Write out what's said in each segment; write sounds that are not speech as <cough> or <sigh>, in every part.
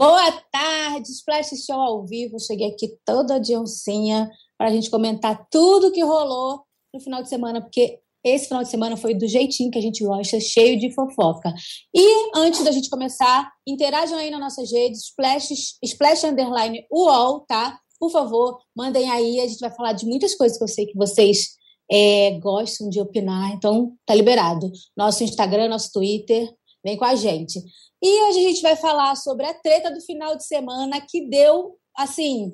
Boa tarde, Splash Show ao vivo. Cheguei aqui toda de oncinha para a gente comentar tudo que rolou no final de semana, porque esse final de semana foi do jeitinho que a gente gosta, cheio de fofoca. E antes da gente começar, interajam aí nas nossas redes, Splash, Splash Underline UOL, tá? Por favor, mandem aí, a gente vai falar de muitas coisas que eu sei que vocês é, gostam de opinar, então tá liberado. Nosso Instagram, nosso Twitter, vem com a gente. E hoje a gente vai falar sobre a treta do final de semana que deu, assim,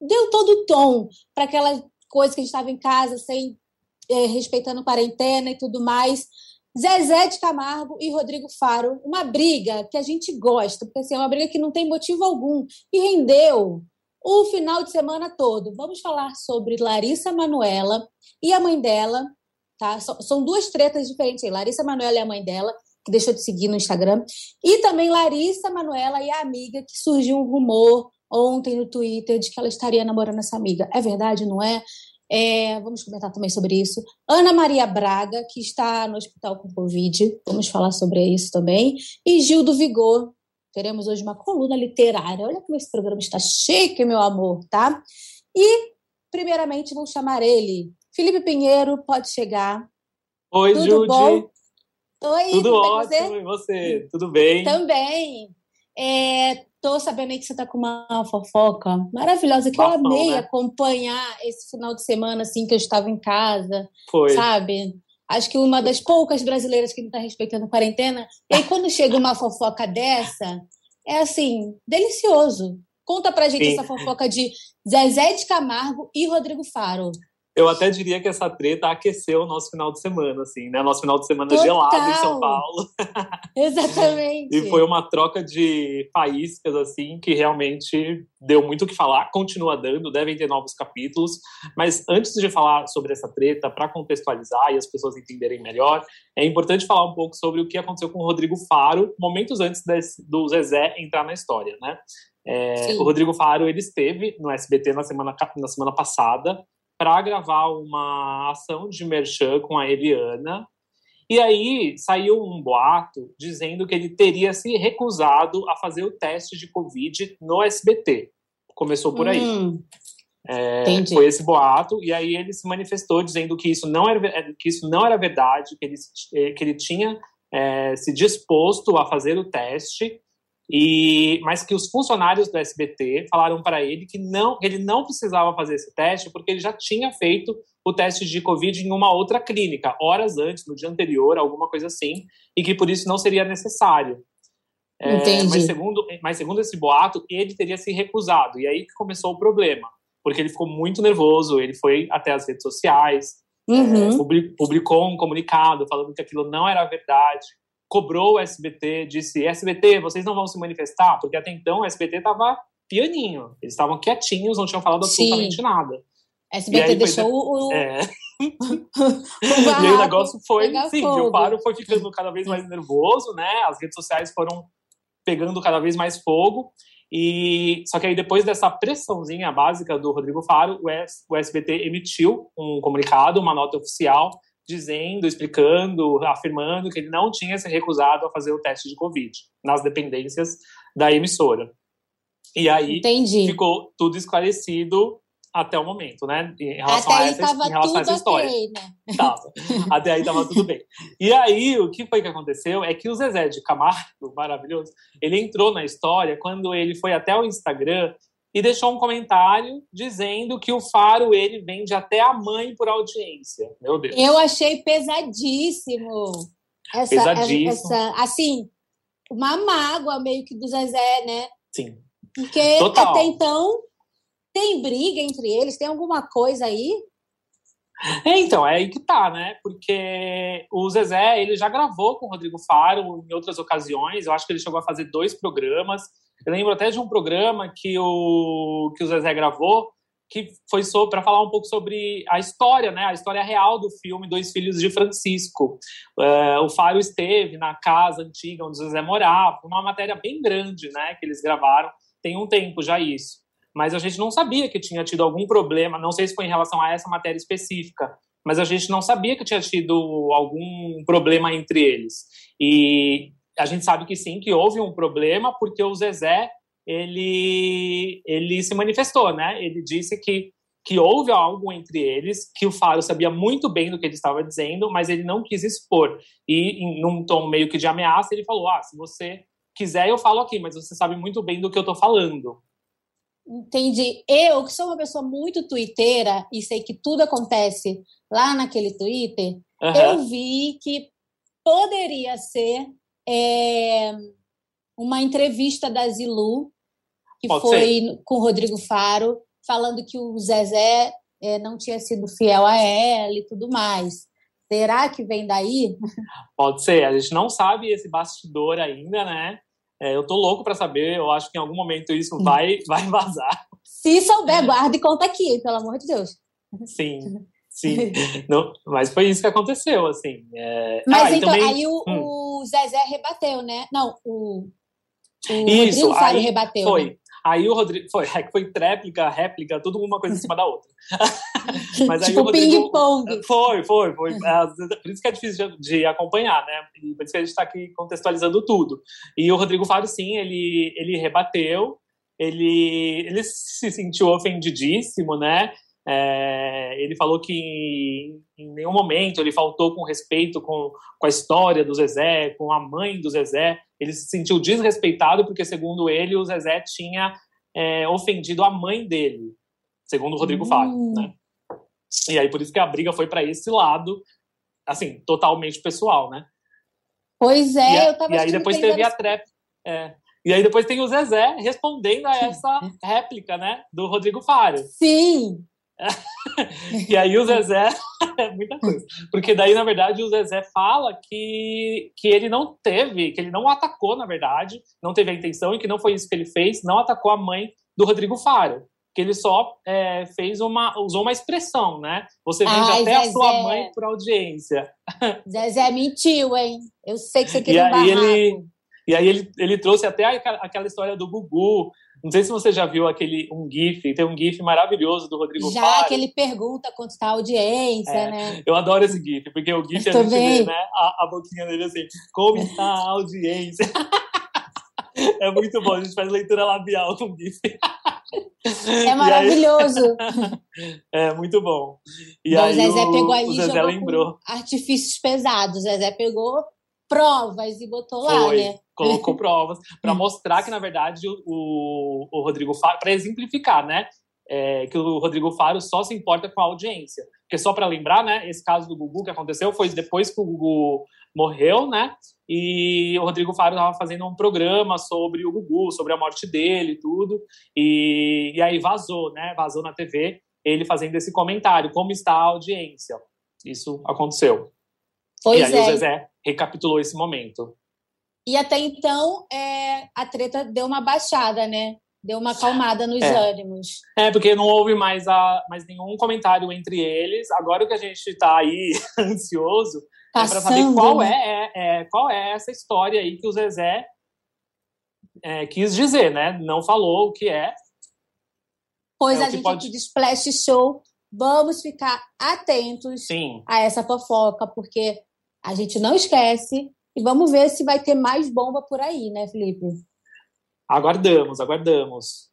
deu todo o tom para aquela coisa que a gente estava em casa sem é, respeitando quarentena e tudo mais. Zezé de Camargo e Rodrigo Faro, uma briga que a gente gosta, porque assim, é uma briga que não tem motivo algum e rendeu o final de semana todo. Vamos falar sobre Larissa Manuela e a mãe dela, tá? São duas tretas diferentes. Larissa Manuela e a mãe dela que deixou de seguir no Instagram. E também Larissa Manuela e a amiga, que surgiu um rumor ontem no Twitter de que ela estaria namorando essa amiga. É verdade, não é? é vamos comentar também sobre isso. Ana Maria Braga, que está no hospital com Covid. Vamos falar sobre isso também. E Gil do Vigor. Teremos hoje uma coluna literária. Olha como esse programa está chique, meu amor, tá? E, primeiramente, vou chamar ele. Felipe Pinheiro, pode chegar. Oi, Tudo Judy. Bom? Oi, tudo, tudo ótimo, você? e você? Tudo bem? Também. É, tô sabendo aí que você tá com uma fofoca maravilhosa, que Bafão, eu amei né? acompanhar esse final de semana, assim, que eu estava em casa. Foi. Sabe? Acho que uma das poucas brasileiras que não está respeitando a quarentena. E aí, quando chega uma fofoca dessa, é assim, delicioso. Conta pra gente Sim. essa fofoca de Zezé de Camargo e Rodrigo Faro eu até diria que essa treta aqueceu o nosso final de semana, assim, né? Nosso final de semana Total. gelado em São Paulo. <laughs> Exatamente. e foi uma troca de faíscas, assim, que realmente deu muito o que falar, continua dando, devem ter novos capítulos. Mas antes de falar sobre essa treta, para contextualizar e as pessoas entenderem melhor, é importante falar um pouco sobre o que aconteceu com o Rodrigo Faro, momentos antes desse, do Zezé entrar na história, né? É, o Rodrigo Faro ele esteve no SBT na semana, na semana passada para gravar uma ação de merchan com a Eliana. E aí saiu um boato dizendo que ele teria se recusado a fazer o teste de Covid no SBT. Começou por aí. Hum, é, foi esse boato, e aí ele se manifestou dizendo que isso não era, que isso não era verdade, que ele, que ele tinha é, se disposto a fazer o teste, e, mas que os funcionários do SBT falaram para ele que não, ele não precisava fazer esse teste porque ele já tinha feito o teste de Covid em uma outra clínica, horas antes, no dia anterior, alguma coisa assim, e que por isso não seria necessário. É. Mas segundo, mas segundo esse boato, ele teria se recusado, e aí que começou o problema, porque ele ficou muito nervoso, ele foi até as redes sociais, uhum. é, publicou um comunicado falando que aquilo não era verdade, cobrou o SBT, disse: SBT, vocês não vão se manifestar? Porque até então o SBT estava pianinho, eles estavam quietinhos, não tinham falado absolutamente Sim. nada. SBT deixou o. É. <laughs> e aí o negócio foi. Sim, fogo. o Paro foi ficando cada vez mais nervoso, né? As redes sociais foram pegando cada vez mais fogo. E só que aí depois dessa pressãozinha básica do Rodrigo Faro, o SBT emitiu um comunicado, uma nota oficial dizendo, explicando, afirmando que ele não tinha se recusado a fazer o teste de Covid nas dependências da emissora. E aí Entendi. ficou tudo esclarecido até o momento, né? Em relação até a essa, em relação a essa história. Okay, né? Tava. Até aí tava tudo bem. E aí, o que foi que aconteceu é que o Zezé de Camargo, maravilhoso, ele entrou na história quando ele foi até o Instagram e deixou um comentário dizendo que o Faro ele vende até a mãe por audiência. Meu Deus. Eu achei pesadíssimo. Essa, pesadíssimo. Essa, assim, uma mágoa meio que do Zezé, né? Sim. Porque Total. até então tem briga entre eles, tem alguma coisa aí? É, então, é aí que tá, né? Porque o Zezé, ele já gravou com o Rodrigo Faro em outras ocasiões, eu acho que ele chegou a fazer dois programas, eu lembro até de um programa que o, que o Zezé gravou, que foi para falar um pouco sobre a história, né, a história real do filme Dois Filhos de Francisco. Uh, o Faro esteve na casa antiga onde o Zezé morava, uma matéria bem grande, né, que eles gravaram, tem um tempo já isso. Mas a gente não sabia que tinha tido algum problema, não sei se foi em relação a essa matéria específica, mas a gente não sabia que tinha tido algum problema entre eles. E a gente sabe que sim, que houve um problema, porque o Zezé ele, ele se manifestou, né? Ele disse que, que houve algo entre eles, que o Faro sabia muito bem do que ele estava dizendo, mas ele não quis expor. E, em, num tom meio que de ameaça, ele falou: Ah, se você quiser, eu falo aqui, mas você sabe muito bem do que eu estou falando. Entendi. Eu, que sou uma pessoa muito twitteira e sei que tudo acontece lá naquele Twitter, uhum. eu vi que poderia ser é, uma entrevista da Zilu, que Pode foi ser. com o Rodrigo Faro, falando que o Zezé é, não tinha sido fiel a ela e tudo mais. Será que vem daí? <laughs> Pode ser. A gente não sabe esse bastidor ainda, né? É, eu tô louco para saber. Eu acho que em algum momento isso vai, <laughs> vai vazar. Se souber, guarda e conta aqui, pelo amor de Deus. Sim. <laughs> Sim, não, mas foi isso que aconteceu, assim. É... Mas ah, então, também... aí o, hum. O, Zezé rebateu, né? Não, o, o isso, Rodrigo aí rebateu. Foi. Né? Aí o Rodrigo. Foi, é que foi tréplica, réplica, tudo uma coisa em cima da outra. <laughs> mas aí tipo o Rodrigo. Ping-pong. Foi, foi, foi. É, por isso que é difícil de, de acompanhar, né? E por isso que a gente está aqui contextualizando tudo. E o Rodrigo Faro, sim, ele, ele rebateu. Ele, ele se sentiu ofendidíssimo, né? É, ele falou que em nenhum momento ele faltou com respeito com, com a história do Zezé, com a mãe do Zezé. Ele se sentiu desrespeitado porque, segundo ele, o Zezé tinha é, ofendido a mãe dele, segundo o Rodrigo hum. Faro. Né? E aí, por isso que a briga foi para esse lado, assim, totalmente pessoal, né? Pois é, e, eu tava E aí depois teve a trap. É, e aí depois tem o Zezé respondendo a essa réplica, né, do Rodrigo Faro. Sim. <laughs> e aí o Zezé é <laughs> muita coisa. Porque daí, na verdade, o Zezé fala que, que ele não teve, que ele não atacou, na verdade, não teve a intenção e que não foi isso que ele fez, não atacou a mãe do Rodrigo Faro. Que ele só é, fez uma. usou uma expressão, né? Você vende Ai, até Zezé. a sua mãe por audiência. <laughs> Zezé mentiu, hein? Eu sei que você queria e aí ele E aí ele, ele trouxe até aquela história do Gugu, não sei se você já viu aquele um GIF, tem um GIF maravilhoso do Rodrigo Já Faro. que ele pergunta quanto está a audiência, é, né? Eu adoro esse GIF, porque o GIF a gente vê, né? A, a boquinha dele assim, como está a audiência? <laughs> é muito bom, a gente faz leitura labial com GIF. É <laughs> maravilhoso. Aí... <laughs> é muito bom. E bom, aí o Zezé pegou aí o Zezé lembrou. artifícios pesados. O Zezé pegou provas e botou Foi. lá, né? colocou <laughs> provas para mostrar que, na verdade, o, o Rodrigo Faro, para exemplificar, né? É, que o Rodrigo Faro só se importa com a audiência. Porque só para lembrar, né, esse caso do Gugu que aconteceu foi depois que o Gugu morreu, né? E o Rodrigo Faro estava fazendo um programa sobre o Gugu, sobre a morte dele e tudo. E, e aí vazou, né? Vazou na TV ele fazendo esse comentário, como está a audiência. Isso aconteceu. Pois e aí é. o Zezé recapitulou esse momento. E até então é, a treta deu uma baixada, né? Deu uma acalmada nos é. ânimos. É, porque não houve mais, a, mais nenhum comentário entre eles. Agora o que a gente está aí <laughs> ansioso Passando, é para saber qual, né? é, é, é, qual é essa história aí que o Zezé é, quis dizer, né? Não falou o que é. Pois é a gente pode... de Splash Show, vamos ficar atentos Sim. a essa fofoca, porque a gente não esquece e vamos ver se vai ter mais bomba por aí, né, Felipe? Aguardamos, aguardamos.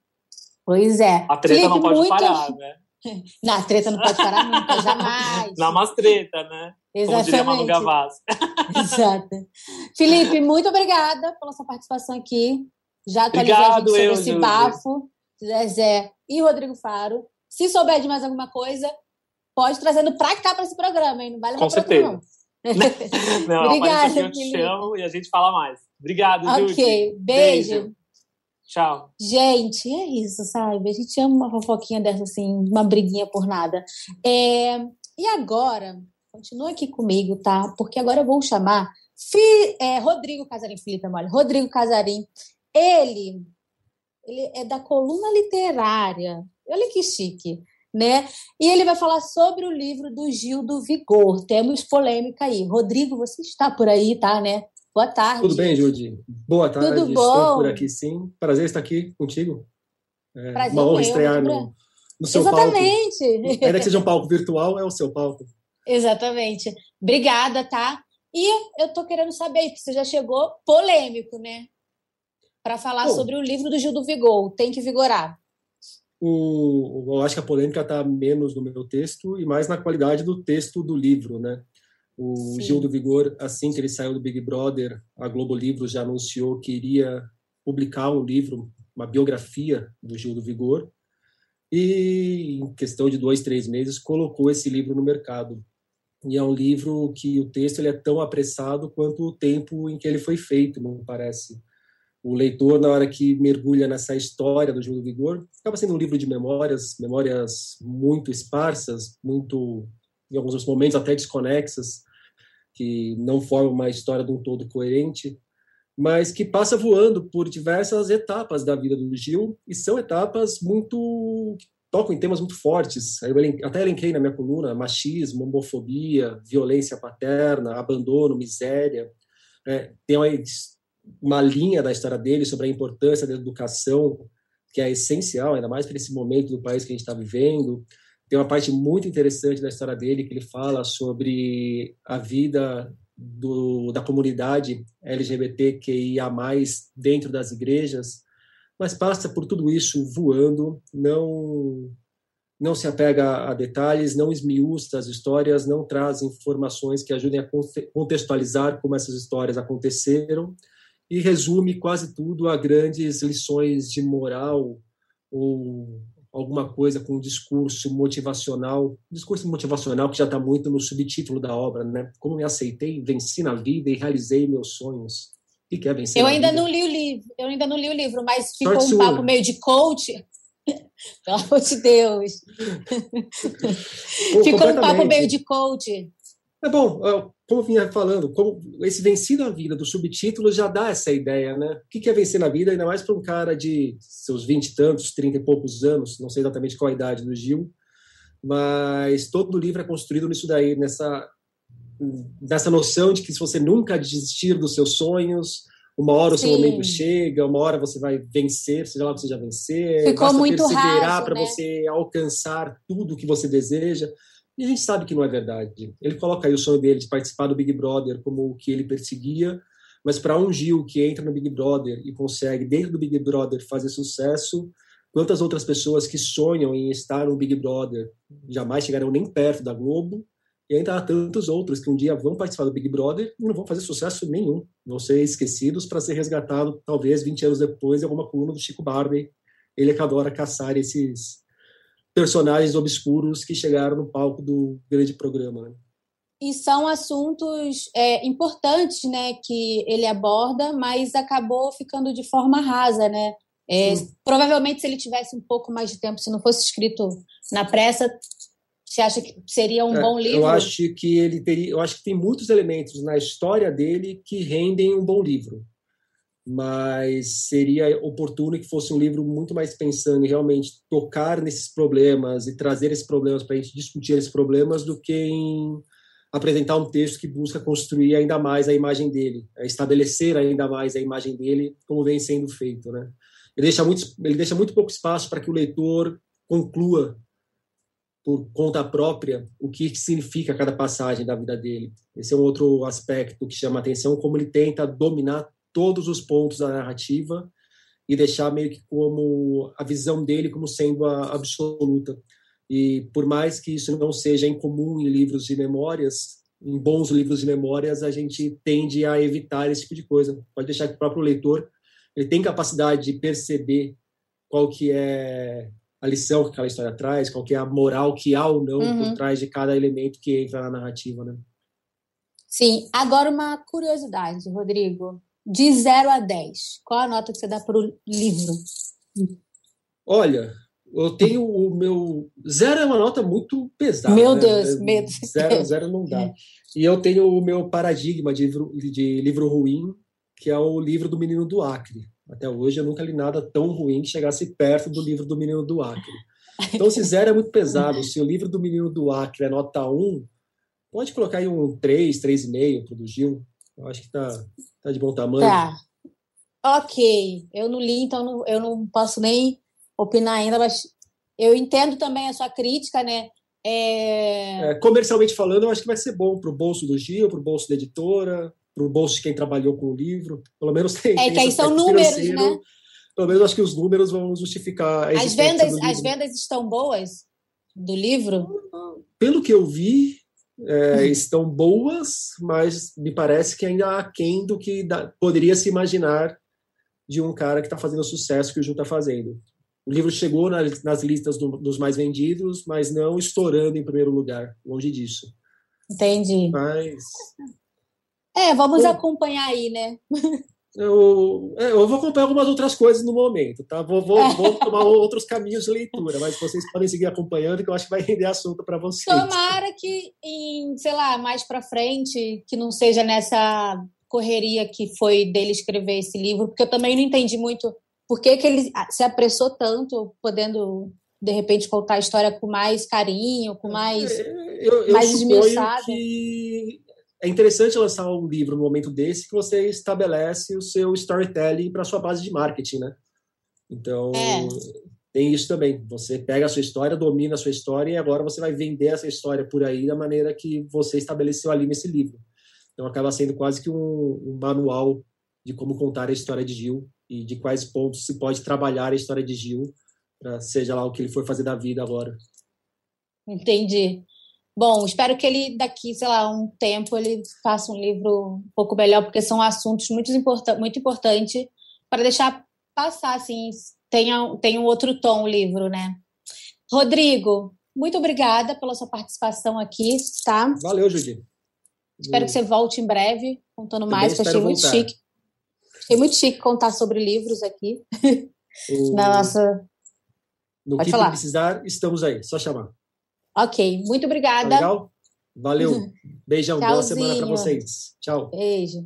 Pois é. A treta Felipe, não pode muito... parar, né? <laughs> Não, a treta não pode parar nunca, <laughs> jamais. Não, mas treta, né? Exatamente. Como Manu. <laughs> Exato. Felipe, muito obrigada pela sua participação aqui. Já atualizou a gente sobre eu, esse bafo, Zezé e Rodrigo Faro. Se souber de mais alguma coisa, pode trazendo pra cá para esse programa, hein? Não vai levar Com certeza. Outro, não. Não, <laughs> Obrigada, eu te chamo e a gente fala mais. Obrigado, Ok, beijo. beijo. Tchau. Gente, é isso, sabe? A gente ama uma fofoquinha dessa, assim, uma briguinha por nada. É... E agora, continua aqui comigo, tá? Porque agora eu vou chamar Fi... é, Rodrigo Casarim, Felipe Mole. Rodrigo Casarim, ele, ele é da coluna literária. Olha que chique né? E ele vai falar sobre o livro do Gil do Vigor. Temos polêmica aí. Rodrigo, você está por aí, tá, né? Boa tarde. Tudo bem, Judy? Boa tarde. Tudo bom? Estou por aqui, sim. Prazer estar aqui contigo. É Prazer uma honra estrear no, no seu Exatamente. palco. Ainda que seja um palco virtual, é o seu palco. Exatamente. Obrigada, tá? E eu tô querendo saber, porque você já chegou polêmico, né? para falar Bom, sobre o livro do Gil do Vigor, Tem que Vigorar. O, eu acho que a polêmica está menos no meu texto e mais na qualidade do texto do livro, né? O Sim. Gil do Vigor, assim que ele saiu do Big Brother, a Globo Livros já anunciou que iria publicar um livro, uma biografia do Gil do Vigor, e em questão de dois, três meses colocou esse livro no mercado. E é um livro que o texto ele é tão apressado quanto o tempo em que ele foi feito, me parece. O leitor, na hora que mergulha nessa história do Gil do Vigor, acaba sendo um livro de memórias, memórias muito esparsas, muito, em alguns momentos até desconexas, que não formam uma história de um todo coerente, mas que passa voando por diversas etapas da vida do Gil, e são etapas muito tocam em temas muito fortes. Eu até elenquei na minha coluna machismo, homofobia, violência paterna, abandono, miséria. É, tem uma, uma, linha da história dele sobre a importância da educação, que é essencial, ainda mais para esse momento do país que a gente está vivendo. Tem uma parte muito interessante da história dele que ele fala sobre a vida do, da comunidade LGBTQIA+, dentro das igrejas, mas passa por tudo isso voando, não não se apega a detalhes, não esmiuça as histórias, não traz informações que ajudem a contextualizar como essas histórias aconteceram e resume quase tudo a grandes lições de moral ou alguma coisa com um discurso motivacional, discurso motivacional que já está muito no subtítulo da obra, né? Como me aceitei, venci na vida e realizei meus sonhos. O que é vencer? Eu ainda vida? não li o livro, eu ainda não li o livro, mas ficou Sorte um sua. papo meio de coach. <laughs> Pelo amor de Deus. ficou um papo meio de coach. É bom, como eu vinha falando, como esse vencido a vida do subtítulo já dá essa ideia, né? O que é vencer na vida, ainda mais para um cara de seus vinte e tantos, trinta e poucos anos, não sei exatamente qual a idade do Gil, mas todo o livro é construído nisso daí, nessa, nessa noção de que se você nunca desistir dos seus sonhos, uma hora o seu momento chega, uma hora você vai vencer, seja lá o que você já vencer, Ficou basta muito perseverar para né? você alcançar tudo o que você deseja. E a gente sabe que não é verdade. Ele coloca aí o sonho dele de participar do Big Brother como o que ele perseguia, mas para um Gil que entra no Big Brother e consegue, dentro do Big Brother, fazer sucesso, quantas outras pessoas que sonham em estar no Big Brother jamais chegarão nem perto da Globo, e ainda há tantos outros que um dia vão participar do Big Brother e não vão fazer sucesso nenhum, vão ser esquecidos para ser resgatado talvez 20 anos depois em alguma coluna do Chico Barney, ele que adora caçar esses personagens obscuros que chegaram no palco do grande programa. Né? E são assuntos é, importantes, né, que ele aborda, mas acabou ficando de forma rasa, né? É, provavelmente, se ele tivesse um pouco mais de tempo, se não fosse escrito na pressa, você acha que seria um é, bom livro? Eu acho que ele teria, eu acho que tem muitos elementos na história dele que rendem um bom livro mas seria oportuno que fosse um livro muito mais pensando em realmente tocar nesses problemas e trazer esses problemas para a gente discutir esses problemas do que em apresentar um texto que busca construir ainda mais a imagem dele, é estabelecer ainda mais a imagem dele como vem sendo feito, né? Ele deixa muito, ele deixa muito pouco espaço para que o leitor conclua por conta própria o que significa cada passagem da vida dele. Esse é um outro aspecto que chama atenção, como ele tenta dominar todos os pontos da narrativa e deixar meio que como a visão dele como sendo a absoluta. E por mais que isso não seja incomum em livros de memórias, em bons livros de memórias, a gente tende a evitar esse tipo de coisa. Pode deixar que o próprio leitor ele tem capacidade de perceber qual que é a lição que aquela história traz, qual que é a moral que há ou não uhum. por trás de cada elemento que entra na narrativa, né? Sim. Agora uma curiosidade, Rodrigo de 0 a 10, qual a nota que você dá para o livro? Olha, eu tenho o meu. Zero é uma nota muito pesada. Meu né? Deus, medo. Zero, zero não dá. E eu tenho o meu paradigma de livro, de livro ruim, que é o livro do Menino do Acre. Até hoje eu nunca li nada tão ruim que chegasse perto do livro do Menino do Acre. Então, se zero é muito pesado, se o livro do Menino do Acre é nota 1, pode colocar aí um 3, 3,5 para o do Gil. Eu acho que está tá de bom tamanho. Tá. Ok. Eu não li, então não, eu não posso nem opinar ainda, mas eu entendo também a sua crítica, né? É... É, comercialmente falando, eu acho que vai ser bom para o bolso do Gil, para o bolso da editora. para o bolso de quem trabalhou com o livro. Pelo menos tem. É tem que aí são números, né? Pelo menos acho que os números vão justificar. as vendas, as vendas estão boas do livro? Pelo que eu vi, é, uhum. estão boas, mas me parece que ainda aquém do que da, poderia se imaginar de um cara que está fazendo o sucesso que o Ju está fazendo. O livro chegou nas, nas listas do, dos mais vendidos, mas não estourando em primeiro lugar, longe disso. Entendi. Mas. É, vamos acompanhar aí, né? <laughs> Eu, é, eu vou acompanhar algumas outras coisas no momento, tá? Vou, vou, vou tomar outros caminhos de leitura, mas vocês podem seguir acompanhando, que eu acho que vai render assunto para vocês. Tomara que, em, sei lá, mais para frente, que não seja nessa correria que foi dele escrever esse livro, porque eu também não entendi muito por que, que ele se apressou tanto, podendo de repente contar a história com mais carinho, com mais é, eu, eu mais esmiuçado. que é interessante lançar um livro no momento desse que você estabelece o seu storytelling para sua base de marketing, né? Então, é. tem isso também. Você pega a sua história, domina a sua história e agora você vai vender essa história por aí da maneira que você estabeleceu ali nesse livro. Então, acaba sendo quase que um, um manual de como contar a história de Gil e de quais pontos se pode trabalhar a história de Gil, para seja lá o que ele for fazer da vida agora. Entendi. Bom, espero que ele daqui, sei lá, um tempo ele faça um livro um pouco melhor, porque são assuntos muito, importan muito importantes para deixar passar, assim, tenha, tenha um outro tom o livro, né? Rodrigo, muito obrigada pela sua participação aqui, tá? Valeu, Judy. Espero que você volte em breve, contando Também mais, achei muito voltar. chique. Achei muito chique contar sobre livros aqui. O... <laughs> Na nossa. No Pode que falar. precisar, estamos aí, só chamar. Ok, muito obrigada. Tá legal? Valeu. <laughs> Beijão, boa semana para vocês. Tchau. Beijo.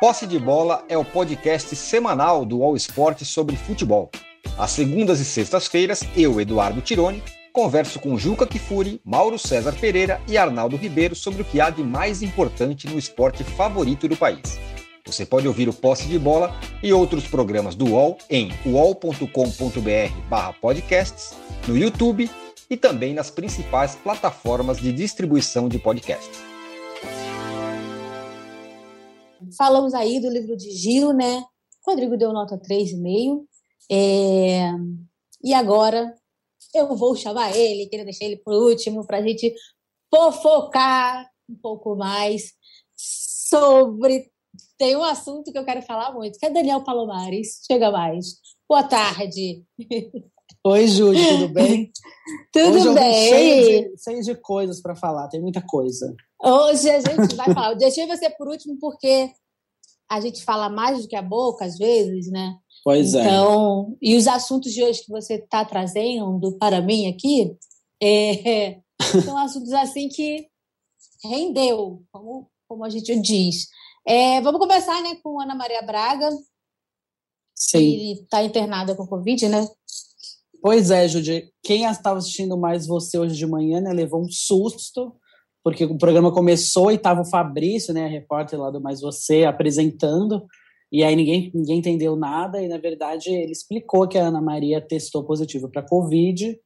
Posse de Bola é o podcast semanal do All Sport sobre futebol. Às segundas e sextas-feiras, eu, Eduardo Tironi, converso com Juca Kifuri, Mauro César Pereira e Arnaldo Ribeiro sobre o que há de mais importante no esporte favorito do país. Você pode ouvir o Posse de Bola e outros programas do UOL em uol.com.br/podcasts, no YouTube e também nas principais plataformas de distribuição de podcast. Falamos aí do livro de Gil, né? O Rodrigo deu nota 3,5. É... E agora eu vou chamar ele, queria deixar ele por último para a gente fofocar um pouco mais sobre. Tem um assunto que eu quero falar muito, que é Daniel Palomares. Chega mais. Boa tarde. <laughs> Oi, Júlia, tudo <laughs> bem? tudo Hoje bem. Cheio de, cheio de coisas para falar, tem muita coisa. Hoje a gente vai falar. Deixei você por último porque a gente fala mais do que a boca, às vezes, né? Pois então, é. Então, e os assuntos de hoje que você está trazendo para mim aqui é, <laughs> são assuntos assim que rendeu, como, como a gente diz. É, vamos começar né, com Ana Maria Braga, Sim. que está internada com Covid, né? Pois é, Judy. Quem estava assistindo mais você hoje de manhã, né, levou um susto, porque o programa começou e estava o Fabrício, né, repórter lá do Mais Você, apresentando, e aí ninguém, ninguém entendeu nada, e na verdade ele explicou que a Ana Maria testou positivo para Covid,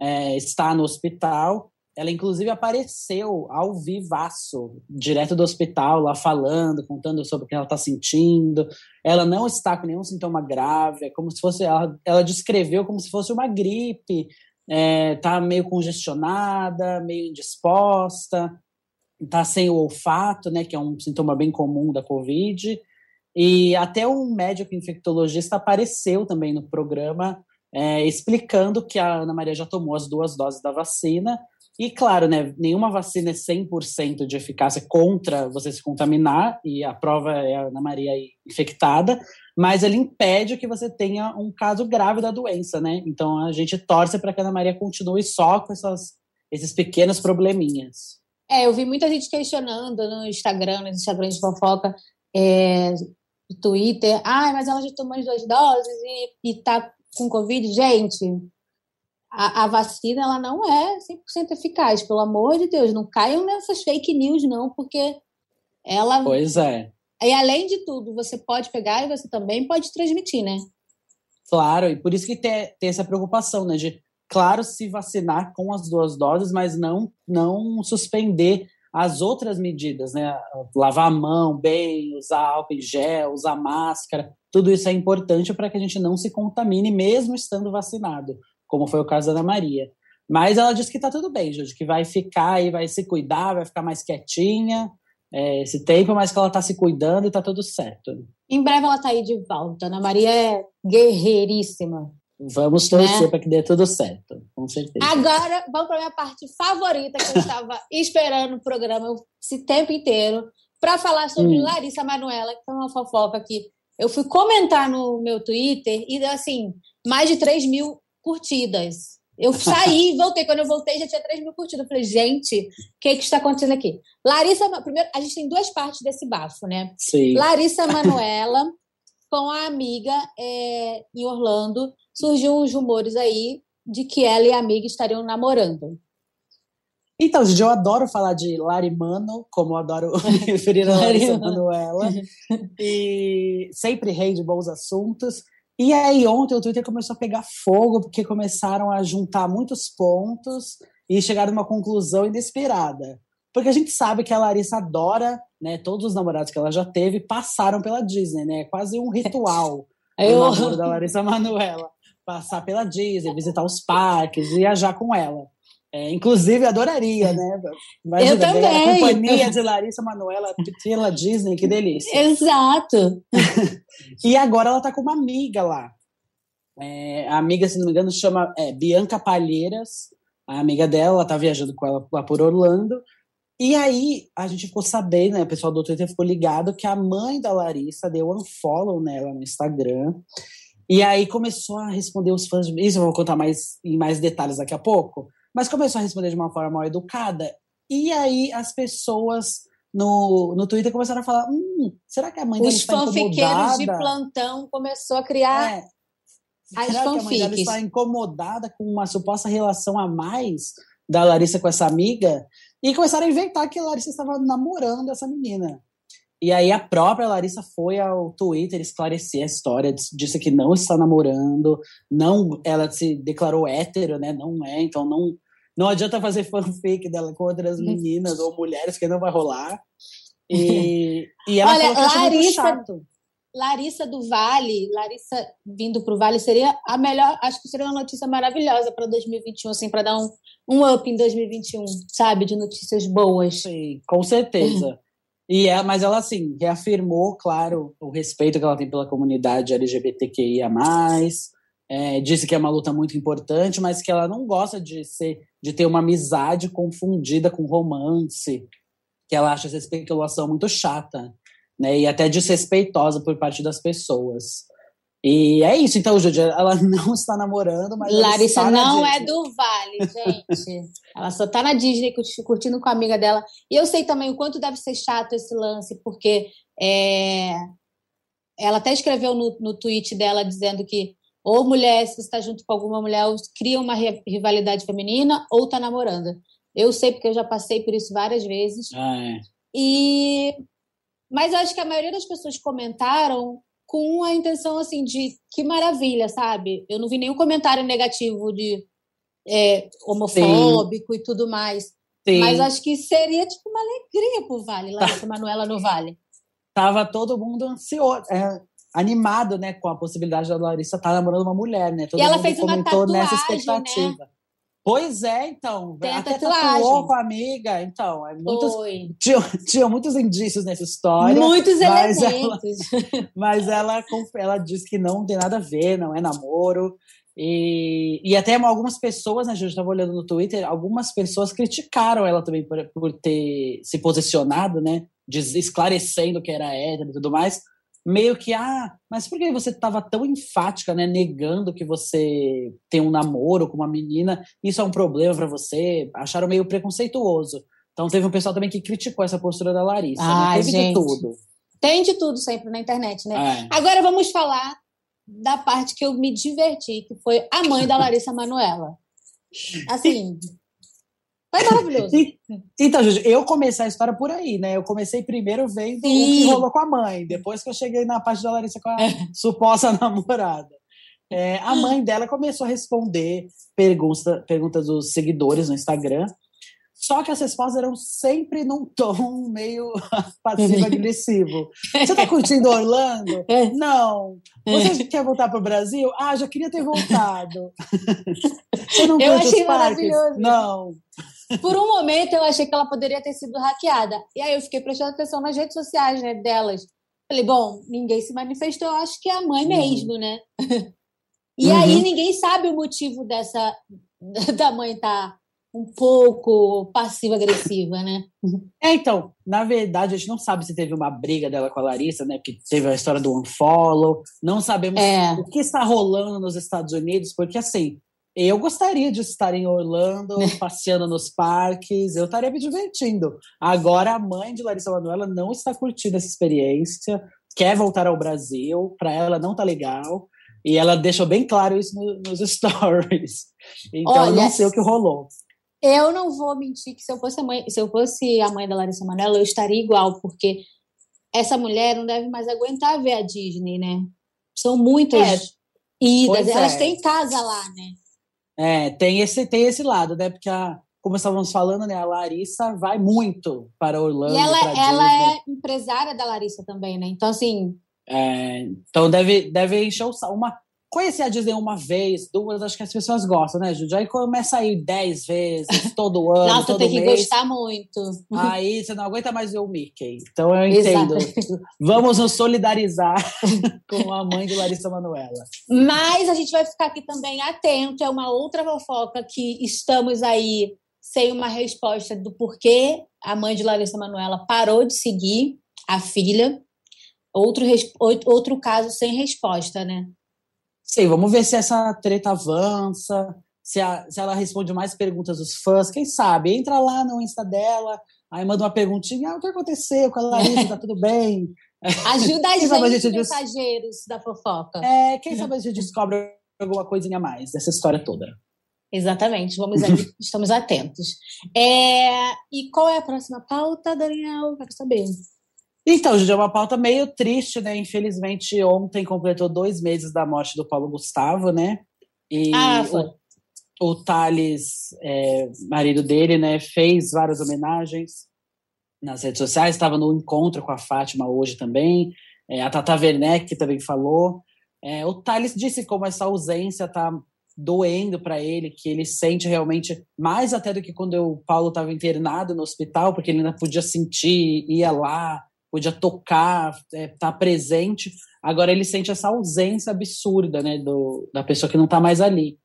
é, está no hospital, ela, inclusive, apareceu ao vivaço, direto do hospital, lá falando, contando sobre o que ela está sentindo. Ela não está com nenhum sintoma grave, é como se fosse. Ela, ela descreveu como se fosse uma gripe, é, meio congestionada, meio indisposta, está sem o olfato, né, que é um sintoma bem comum da Covid. E até um médico infectologista apareceu também no programa é, explicando que a Ana Maria já tomou as duas doses da vacina e claro, né, nenhuma vacina é 100% de eficácia contra você se contaminar, e a prova é a Ana Maria infectada, mas ele impede que você tenha um caso grave da doença, né? Então a gente torce para que a Ana Maria continue só com essas, esses pequenos probleminhas. É, eu vi muita gente questionando no Instagram, no Instagram de fofoca, é, Twitter, ah, mas ela já tomou as duas doses e, e tá com Covid. Gente, a, a, vacina ela não é 100% eficaz, pelo amor de Deus, não caiam nessas fake news não, porque ela Pois é. E além de tudo, você pode pegar e você também pode transmitir, né? Claro, e por isso que tem, tem essa preocupação, né, de claro se vacinar com as duas doses, mas não não suspender as outras medidas, né? Lavar a mão bem, usar álcool em gel, usar máscara, tudo isso é importante para que a gente não se contamine, mesmo estando vacinado, como foi o caso da Ana Maria. Mas ela disse que está tudo bem, Júlio, que vai ficar e vai se cuidar, vai ficar mais quietinha é, esse tempo, mas que ela está se cuidando e está tudo certo. Em breve ela está aí de volta. Ana Maria é guerreiríssima. Vamos torcer né? para que dê tudo certo, com certeza. Agora, vamos para a minha parte favorita, que eu estava <laughs> esperando o programa esse tempo inteiro, para falar sobre hum. Larissa Manuela, que foi uma fofoca que eu fui comentar no meu Twitter e, assim, mais de 3 mil curtidas. Eu saí, <laughs> voltei. Quando eu voltei, já tinha 3 mil curtidas. Eu falei, gente, o que, que está acontecendo aqui? Larissa, primeiro, a gente tem duas partes desse bafo, né? Sim. Larissa <laughs> Manuela, com a amiga é, em Orlando, surgiu uns rumores aí de que ela e a amiga estariam namorando. Então, gente, eu adoro falar de Larimano, como eu adoro <laughs> referir a Larissa Manuela. e sempre rei de bons assuntos. E aí, ontem o Twitter começou a pegar fogo, porque começaram a juntar muitos pontos e chegaram a uma conclusão inesperada. Porque a gente sabe que a Larissa adora, né? Todos os namorados que ela já teve passaram pela Disney, né? É quase um ritual eu... o namoro da Larissa Manuela. Passar pela Disney, visitar os parques, viajar com ela. É, inclusive, adoraria, né? Imagina, eu também. A companhia de Larissa Manoela pela Disney, que delícia. Exato. <laughs> e agora ela tá com uma amiga lá. É, a amiga, se não me engano, chama é, Bianca Palheiras. A amiga dela, ela tá viajando com ela lá por Orlando. E aí, a gente ficou sabendo, né? O pessoal do Twitter ficou ligado que a mãe da Larissa deu um follow nela no Instagram. E aí começou a responder os fãs. Isso eu vou contar mais em mais detalhes daqui a pouco mas começou a responder de uma forma mal educada. E aí as pessoas no, no Twitter começaram a falar: hum, será que a mãe dela está incomodada? Os fanfiqueiros de plantão começou a criar é. as será fanfics. que a mãe dela está incomodada com uma suposta relação a mais da Larissa com essa amiga? E começaram a inventar que a Larissa estava namorando essa menina. E aí a própria Larissa foi ao Twitter esclarecer a história, disse que não está namorando, não, ela se declarou hétero, né? Não é, então não não adianta fazer fanfic dela com outras uhum. meninas ou mulheres que não vai rolar. E, <laughs> e ela Olha, Larissa, Larissa do Vale, Larissa vindo para o Vale seria a melhor, acho que seria uma notícia maravilhosa para 2021, assim, para dar um, um up em 2021, sabe, de notícias boas. Sim, com certeza. E é, mas ela, assim, reafirmou, claro, o respeito que ela tem pela comunidade LGBTQIA+, é, disse que é uma luta muito importante, mas que ela não gosta de ser, de ter uma amizade confundida com romance, que ela acha essa especulação muito chata, né, e até desrespeitosa por parte das pessoas. E é isso, então, Júlia, ela <laughs> não está namorando, mas. Larissa não é do Vale, gente. ela só está na Disney curtindo com a amiga dela. E eu sei também o quanto deve ser chato esse lance, porque é... ela até escreveu no, no tweet dela dizendo que ou mulher, se você está junto com alguma mulher, cria uma rivalidade feminina, ou está namorando. Eu sei porque eu já passei por isso várias vezes. Ah, é. E mas eu acho que a maioria das pessoas comentaram com a intenção assim de que maravilha, sabe? Eu não vi nenhum comentário negativo de é, homofóbico Sim. e tudo mais. Sim. Mas acho que seria tipo uma alegria pro Vale, lá tá. Manuela no Vale. Tava todo mundo ansioso, é, animado, né, com a possibilidade da Larissa estar tá namorando uma mulher, né? Todo e ela fez uma tatuagem, nessa né? expectativa. Né? Pois é, então. Tem até tatuou com a amiga, então. É muitos, tinha, tinha muitos indícios nessa história. Muitos mas elementos. Ela, <laughs> mas ela, ela disse que não tem nada a ver, não é namoro. E, e até algumas pessoas, né, a gente estava olhando no Twitter, algumas pessoas criticaram ela também por, por ter se posicionado, né, esclarecendo que era hétero e tudo mais meio que, ah, mas por que você estava tão enfática, né, negando que você tem um namoro com uma menina? Isso é um problema para você? Acharam meio preconceituoso. Então teve um pessoal também que criticou essa postura da Larissa. Ah, né? Teve gente, de tudo. Tem de tudo sempre na internet, né? É. Agora vamos falar da parte que eu me diverti, que foi a mãe da Larissa Manuela. Assim, foi maravilhoso. então, Júlio, eu comecei a história por aí, né? Eu comecei primeiro vendo Sim. o que rolou com a mãe, depois que eu cheguei na parte da Larissa com a é. suposta <laughs> namorada. É, a mãe dela começou a responder perguntas, perguntas dos seguidores no Instagram, Só que as respostas eram sempre num tom meio <laughs> passivo-agressivo. Você tá curtindo Orlando? É. Não. Você é. quer voltar para o Brasil? Ah, já queria ter voltado. <laughs> Você não eu achei maravilhoso. Não. Por um momento eu achei que ela poderia ter sido hackeada. E aí eu fiquei prestando atenção nas redes sociais né, delas. Falei, bom, ninguém se manifestou, eu acho que é a mãe uhum. mesmo, né? <laughs> E uhum. aí ninguém sabe o motivo dessa <laughs> da mãe estar tá um pouco passiva-agressiva, né? É, então, na verdade, a gente não sabe se teve uma briga dela com a Larissa, né? Porque teve a história do unfollow. Não sabemos é. o que está rolando nos Estados Unidos, porque assim, eu gostaria de estar em Orlando, <laughs> passeando nos parques, eu estaria me divertindo. Agora, a mãe de Larissa Manoela não está curtindo essa experiência, quer voltar ao Brasil, para ela não tá legal. E ela deixou bem claro isso no, nos <laughs> stories. Então, Olha, não sei o que rolou. Eu não vou mentir que se eu fosse a mãe, se eu fosse a mãe da Larissa Manoela, eu estaria igual, porque essa mulher não deve mais aguentar ver a Disney, né? São muitas é, idas, elas é. têm casa lá, né? É, tem esse, tem esse lado, né? Porque a, como estávamos falando, né, a Larissa vai muito para Orlando. E ela, ela é empresária da Larissa também, né? Então, assim. É, então deve, deve encher o Uma, conhecer a Disney uma vez, duas, acho que as pessoas gostam, né, Júlia? Aí começa a ir dez vezes, <laughs> todo ano. Nossa, todo tem que mês. gostar muito. Aí você não aguenta mais ver o Mickey. Então eu entendo. <laughs> Vamos nos solidarizar <laughs> com a mãe de Larissa Manoela. Mas a gente vai ficar aqui também atento, é uma outra fofoca que estamos aí sem uma resposta do porquê a mãe de Larissa Manoela parou de seguir a filha. Outro, outro caso sem resposta, né? Sim, vamos ver se essa treta avança, se, a, se ela responde mais perguntas dos fãs. Quem sabe? Entra lá no Insta dela, aí manda uma perguntinha: ah, o que aconteceu com a Larissa? Tá tudo bem? <laughs> Ajuda a gente, a gente mensageiros da fofoca. É, quem sabe a gente descobre alguma coisinha a mais dessa história toda. Exatamente, vamos aí, <laughs> estamos atentos. É, e qual é a próxima pauta, Daniel? Quero saber. Então, gente, é uma pauta meio triste, né? Infelizmente, ontem completou dois meses da morte do Paulo Gustavo, né? E ah, foi. O, o Thales, é, marido dele, né, fez várias homenagens nas redes sociais, estava no encontro com a Fátima hoje também. É, a Tata Werneck também falou. É, o Thales disse como essa ausência tá doendo para ele, que ele sente realmente mais até do que quando o Paulo estava internado no hospital, porque ele ainda podia sentir, ia lá, podia tocar, estar é, tá presente. Agora ele sente essa ausência absurda, né, do, da pessoa que não está mais ali.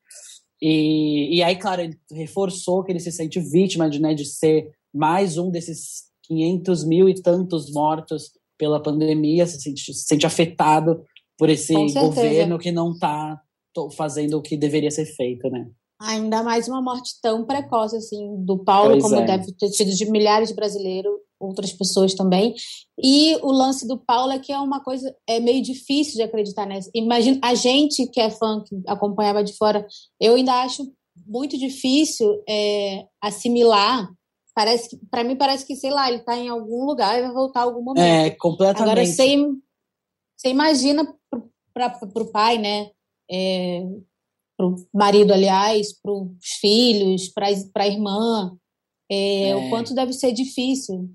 E, e aí, claro, ele reforçou que ele se sente vítima de, né, de ser mais um desses 500 mil e tantos mortos pela pandemia, se sente, se sente afetado por esse governo que não está fazendo o que deveria ser feito, né? Ainda mais uma morte tão precoce assim do Paulo, pois como é. deve ter tido de milhares de brasileiros outras pessoas também. E o lance do Paulo é que é uma coisa é meio difícil de acreditar nessa. Imagina a gente que é fã, que acompanhava de fora, eu ainda acho muito difícil é, assimilar. Parece que, para mim parece que sei lá, ele está em algum lugar e vai voltar algum momento. É completamente. Agora você, você imagina para o pai, né? É, para o marido, aliás, para os filhos, para a irmã, é, é. o quanto deve ser difícil.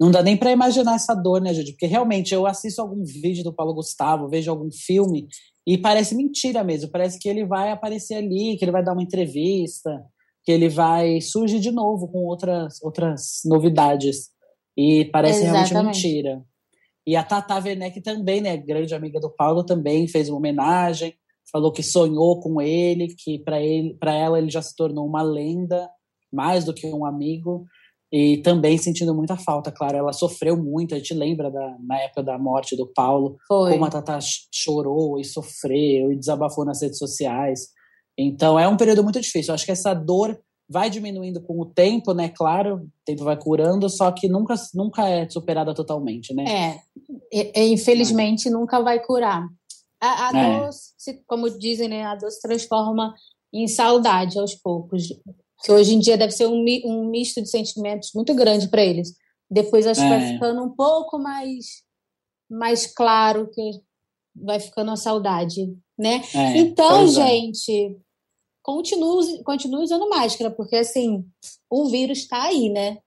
Não dá nem para imaginar essa dor, né, Judy? Porque realmente eu assisto algum vídeo do Paulo Gustavo, vejo algum filme e parece mentira mesmo. Parece que ele vai aparecer ali, que ele vai dar uma entrevista, que ele vai surgir de novo com outras, outras novidades. E parece Exatamente. realmente mentira. E a Tata Werneck também, né, grande amiga do Paulo, também fez uma homenagem, falou que sonhou com ele, que para ele, para ela ele já se tornou uma lenda, mais do que um amigo. E também sentindo muita falta, claro. Ela sofreu muito, a gente lembra da, na época da morte do Paulo, Foi. como a Tata chorou e sofreu e desabafou nas redes sociais. Então é um período muito difícil. Eu acho que essa dor vai diminuindo com o tempo, né? Claro, o tempo vai curando, só que nunca, nunca é superada totalmente, né? É, infelizmente é. nunca vai curar. A, a é. dor, como dizem, né? A dor se transforma em saudade aos poucos que hoje em dia deve ser um, um misto de sentimentos muito grande para eles. Depois acho que vai é. ficando um pouco mais, mais claro que vai ficando a saudade, né? É, então, é. gente, continue, continue usando máscara, porque assim, o vírus está aí, né?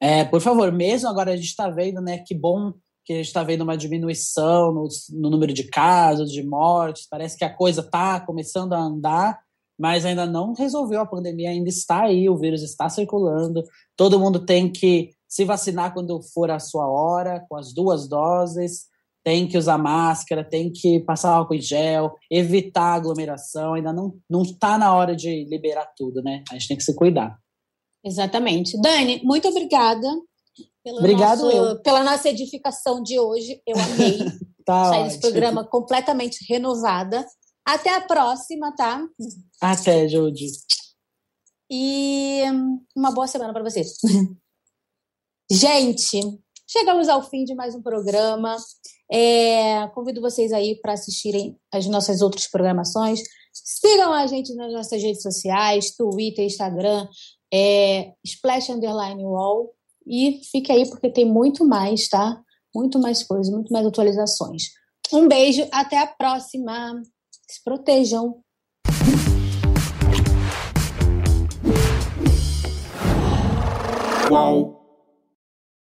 É, por favor, mesmo agora a gente está vendo, né? Que bom que a gente está vendo uma diminuição no, no, número de casos, de mortes, parece que a coisa está começando a andar, mas ainda não resolveu a pandemia, ainda está aí, o vírus está circulando, todo mundo tem que se vacinar quando for a sua hora, com as duas doses, tem que usar máscara, tem que passar álcool em gel, evitar aglomeração, ainda não não está na hora de liberar tudo, né? A gente tem que se cuidar. Exatamente. Dani, muito obrigada pelo Obrigado nosso, eu. pela nossa edificação de hoje. Eu amei <laughs> tá sair desse programa completamente renovada. Até a próxima, tá? Até, Judy. E uma boa semana para vocês. Gente, chegamos ao fim de mais um programa. É, convido vocês aí para assistirem as nossas outras programações. Sigam a gente nas nossas redes sociais, Twitter, Instagram, é, Splash Underline Wall. E fique aí porque tem muito mais, tá? Muito mais coisas, muito mais atualizações. Um beijo, até a próxima. Se protejam. Uau.